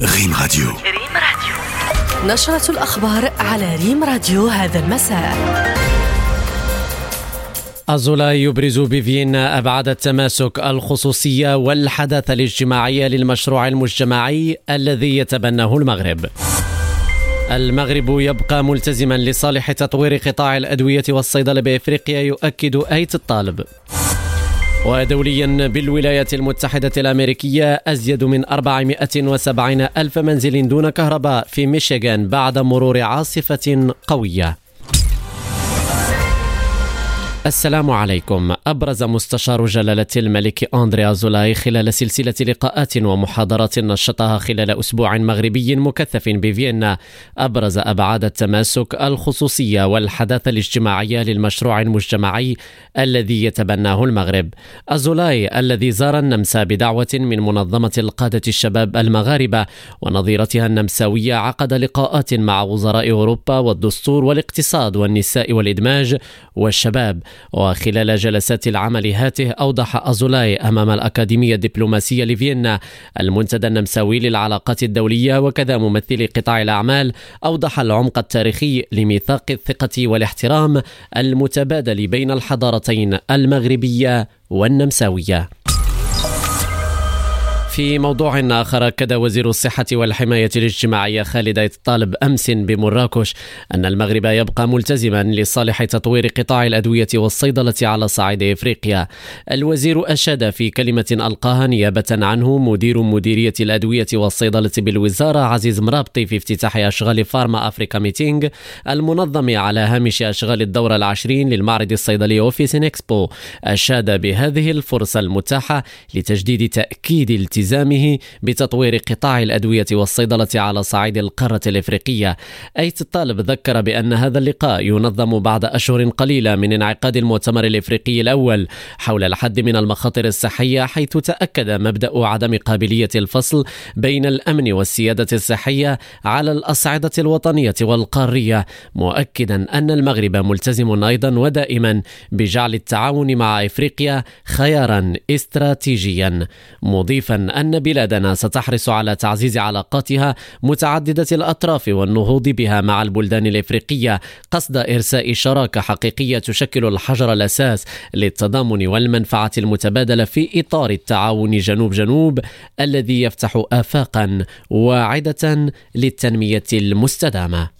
ريم راديو. ريم راديو. نشرة الأخبار على ريم راديو هذا المساء. أزولا يبرز بفيينا أبعاد التماسك الخصوصية والحداثة الاجتماعية للمشروع المجتمعي الذي يتبناه المغرب. المغرب يبقى ملتزما لصالح تطوير قطاع الأدوية والصيدلة بإفريقيا يؤكد أيت الطالب. ودوليا بالولايات المتحدة الأمريكية أزيد من 470 ألف منزل دون كهرباء في ميشيغان بعد مرور عاصفة قوية. السلام عليكم. أبرز مستشار جلالة الملك أندري أزولاي خلال سلسلة لقاءات ومحاضرات نشطها خلال أسبوع مغربي مكثف بفيينا. أبرز أبعاد التماسك الخصوصية والحداثة الاجتماعية للمشروع المجتمعي الذي يتبناه المغرب. أزولاي الذي زار النمسا بدعوة من منظمة القادة الشباب المغاربة ونظيرتها النمساوية عقد لقاءات مع وزراء أوروبا والدستور والاقتصاد والنساء والإدماج والشباب. وخلال جلسات العمل هاته أوضح أزولاي أمام الأكاديمية الدبلوماسية لفيينا. المنتدى النمساوي للعلاقات الدولية وكذا ممثلي قطاع الأعمال أوضح العمق التاريخي لميثاق الثقة والاحترام المتبادل بين الحضارتين المغربية والنمساوية. في موضوع آخر أكد وزير الصحة والحماية الاجتماعية خالد الطالب أمس بمراكش أن المغرب يبقى ملتزما لصالح تطوير قطاع الأدوية والصيدلة على صعيد إفريقيا. الوزير أشاد في كلمة ألقاها نيابة عنه مدير مديرية الأدوية والصيدلة بالوزارة عزيز مرابطي في افتتاح أشغال Pharma Africa Meeting المنظم على هامش أشغال الدورة العشرين للمعرض الصيدلي Officine Expo. أشاد بهذه الفرصة المتاحة لتجديد تأكيد التزام التزامه بتطوير قطاع الأدوية والصيدلة على صعيد القارة الإفريقية. أيت الطالب ذكر بأن هذا اللقاء ينظم بعد أشهر قليلة من انعقاد المؤتمر الإفريقي الأول حول الحد من المخاطر الصحية حيث تأكد مبدأ عدم قابلية الفصل بين الأمن والسيادة الصحية على الأصعدة الوطنية والقارية مؤكدا أن المغرب ملتزم أيضا ودائما بجعل التعاون مع إفريقيا خيارا استراتيجيا مضيفا أن بلادنا ستحرص على تعزيز علاقاتها متعددة الأطراف والنهوض بها مع البلدان الإفريقية قصد إرساء شراكة حقيقية تشكل الحجر الأساس للتضامن والمنفعة المتبادلة في إطار التعاون جنوب جنوب الذي يفتح آفاقا واعدة للتنمية المستدامة.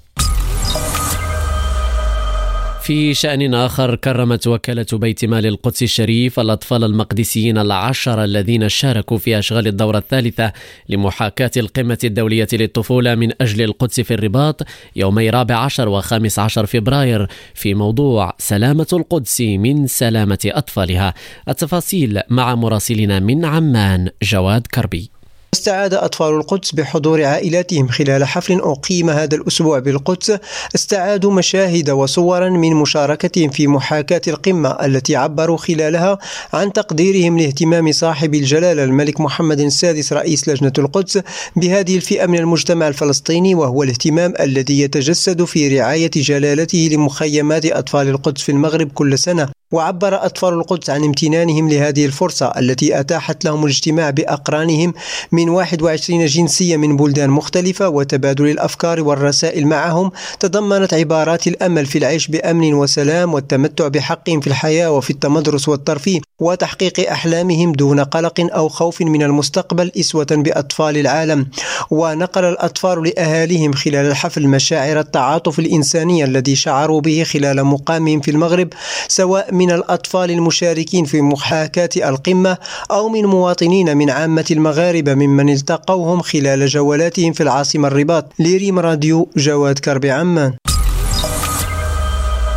في شأن آخر كرمت وكالة بيت مال القدس الشريف الأطفال المقدسيين العشر الذين شاركوا في أشغال الدورة الثالثة لمحاكاة القمة الدولية للطفولة من أجل القدس في الرباط يومي رابع عشر وخامس عشر فبراير في موضوع سلامة القدس من سلامة أطفالها. التفاصيل مع مراسلنا من عمان جواد كربي. استعاد أطفال القدس بحضور عائلاتهم خلال حفل أقيم هذا الأسبوع بالقدس استعادوا مشاهد وصورا من مشاركتهم في محاكاة القمة التي عبروا خلالها عن تقديرهم لاهتمام صاحب الجلالة الملك محمد السادس رئيس لجنة القدس بهذه الفئة من المجتمع الفلسطيني وهو الاهتمام الذي يتجسد في رعاية جلالته لمخيمات أطفال القدس في المغرب كل سنة. وعبر أطفال القدس عن امتنانهم لهذه الفرصة التي أتاحت لهم الاجتماع بأقرانهم من 21 جنسية من بلدان مختلفة وتبادل الأفكار والرسائل معهم تضمنت عبارات الأمل في العيش بأمن وسلام والتمتع بحقهم في الحياة وفي التمدرس والترفيه وتحقيق أحلامهم دون قلق أو خوف من المستقبل إسوة بأطفال العالم. ونقل الأطفال لأهاليهم خلال الحفل مشاعر التعاطف الإنساني الذي شعروا به خلال مقامهم في المغرب سواء من الأطفال المشاركين في محاكاة القمة أو من مواطنين من عامة المغاربة ممن التقوهم خلال جولاتهم في العاصمة الرباط. لريم راديو جواد كربي عمان.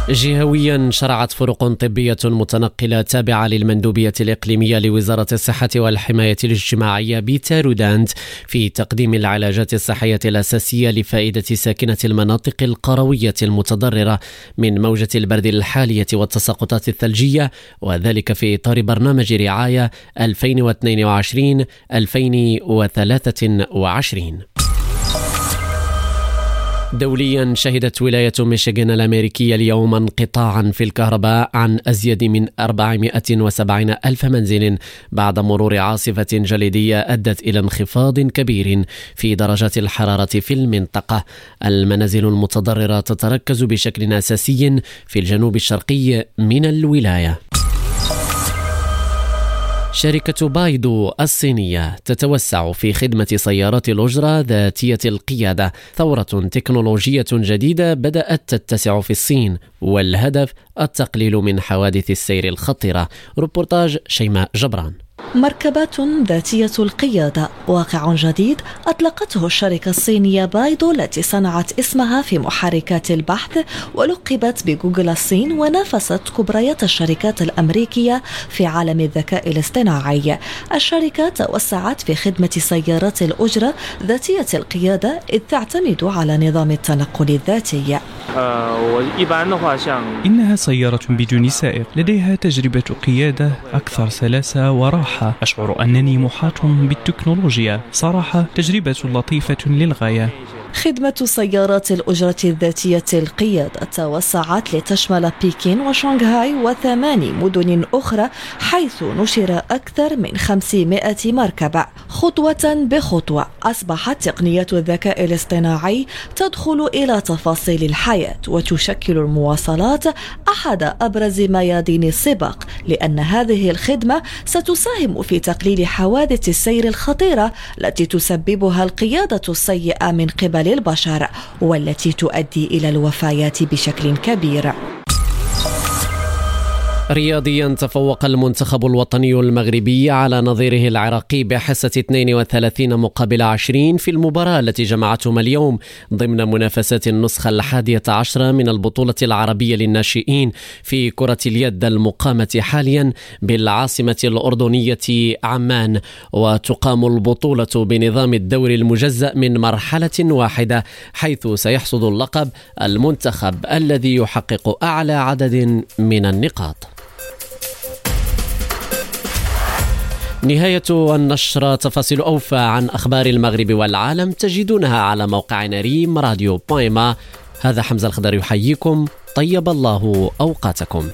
جهويا شرعت فرق طبية متنقلة تابعة للمندوبية الإقليمية لوزارة الصحة والحماية الاجتماعية بتارودانت في تقديم العلاجات الصحية الأساسية لفائدة ساكنة المناطق القروية المتضررة من موجة البرد الحالية والتساقطات الثلجية وذلك في إطار برنامج رعاية 2022 2023 دوليا شهدت ولاية ميشيغان الأمريكية اليوم انقطاعا في الكهرباء عن أزيد من 470 ألف منزل بعد مرور عاصفة جليدية أدت إلى انخفاض كبير في درجات الحرارة في المنطقة. المنازل المتضررة تتركز بشكل أساسي في الجنوب الشرقي من الولاية. شركة بايدو الصينية تتوسع في خدمة سيارات الأجرة ذاتية القيادة. ثورة تكنولوجية جديدة بدأت تتسع في الصين والهدف التقليل من حوادث السير الخطرة روبورتاج شيماء جبران. مركبات ذاتية القيادة. واقع جديد أطلقته الشركة الصينية بايدو التي صنعت اسمها في محركات البحث ولقبت بجوجل الصين ونافست كبريات الشركات الأمريكية في عالم الذكاء الاصطناعي. الشركة توسعت في خدمة سيارات الأجرة ذاتية القيادة إذ تعتمد على نظام التنقل الذاتي. إنها سيارة بدون سائق لديها تجربة قيادة أكثر سلاسة وراحة. أشعر أنني محاط بالتكنولوجيا. صراحة تجربة لطيفة للغاية. خدمة سيارات الأجرة الذاتية القيادة توسعت لتشمل بكين وشنغهاي وثماني مدن أخرى حيث نشر أكثر من 500 مركبة. خطوة بخطوة أصبحت تقنية الذكاء الاصطناعي تدخل إلى تفاصيل الحياة وتشكل المواصلات أحد أبرز ميادين السباق لأن هذه الخدمة ستساهم في تقليل حوادث السير الخطيرة التي تسببها القيادة السيئة من قبل للبشر والتي تؤدي إلى الوفيات بشكل كبير. رياضيا تفوق المنتخب الوطني المغربي على نظيره العراقي بحصة 32 مقابل 20 في المباراة التي جمعتهم اليوم ضمن منافسات النسخة الحادية عشرة من البطولة العربية للناشئين في كرة اليد المقامة حاليا بالعاصمة الأردنية عمان وتقام البطولة بنظام الدور المجزأ من مرحلة واحدة حيث سيحصد اللقب المنتخب الذي يحقق أعلى عدد من النقاط. نهاية النشرة تفاصيل أوفى عن أخبار المغرب والعالم تجدونها على موقعنا ريم راديو بويما. هذا حمزة الخضر يحييكم. طيب الله أوقاتكم.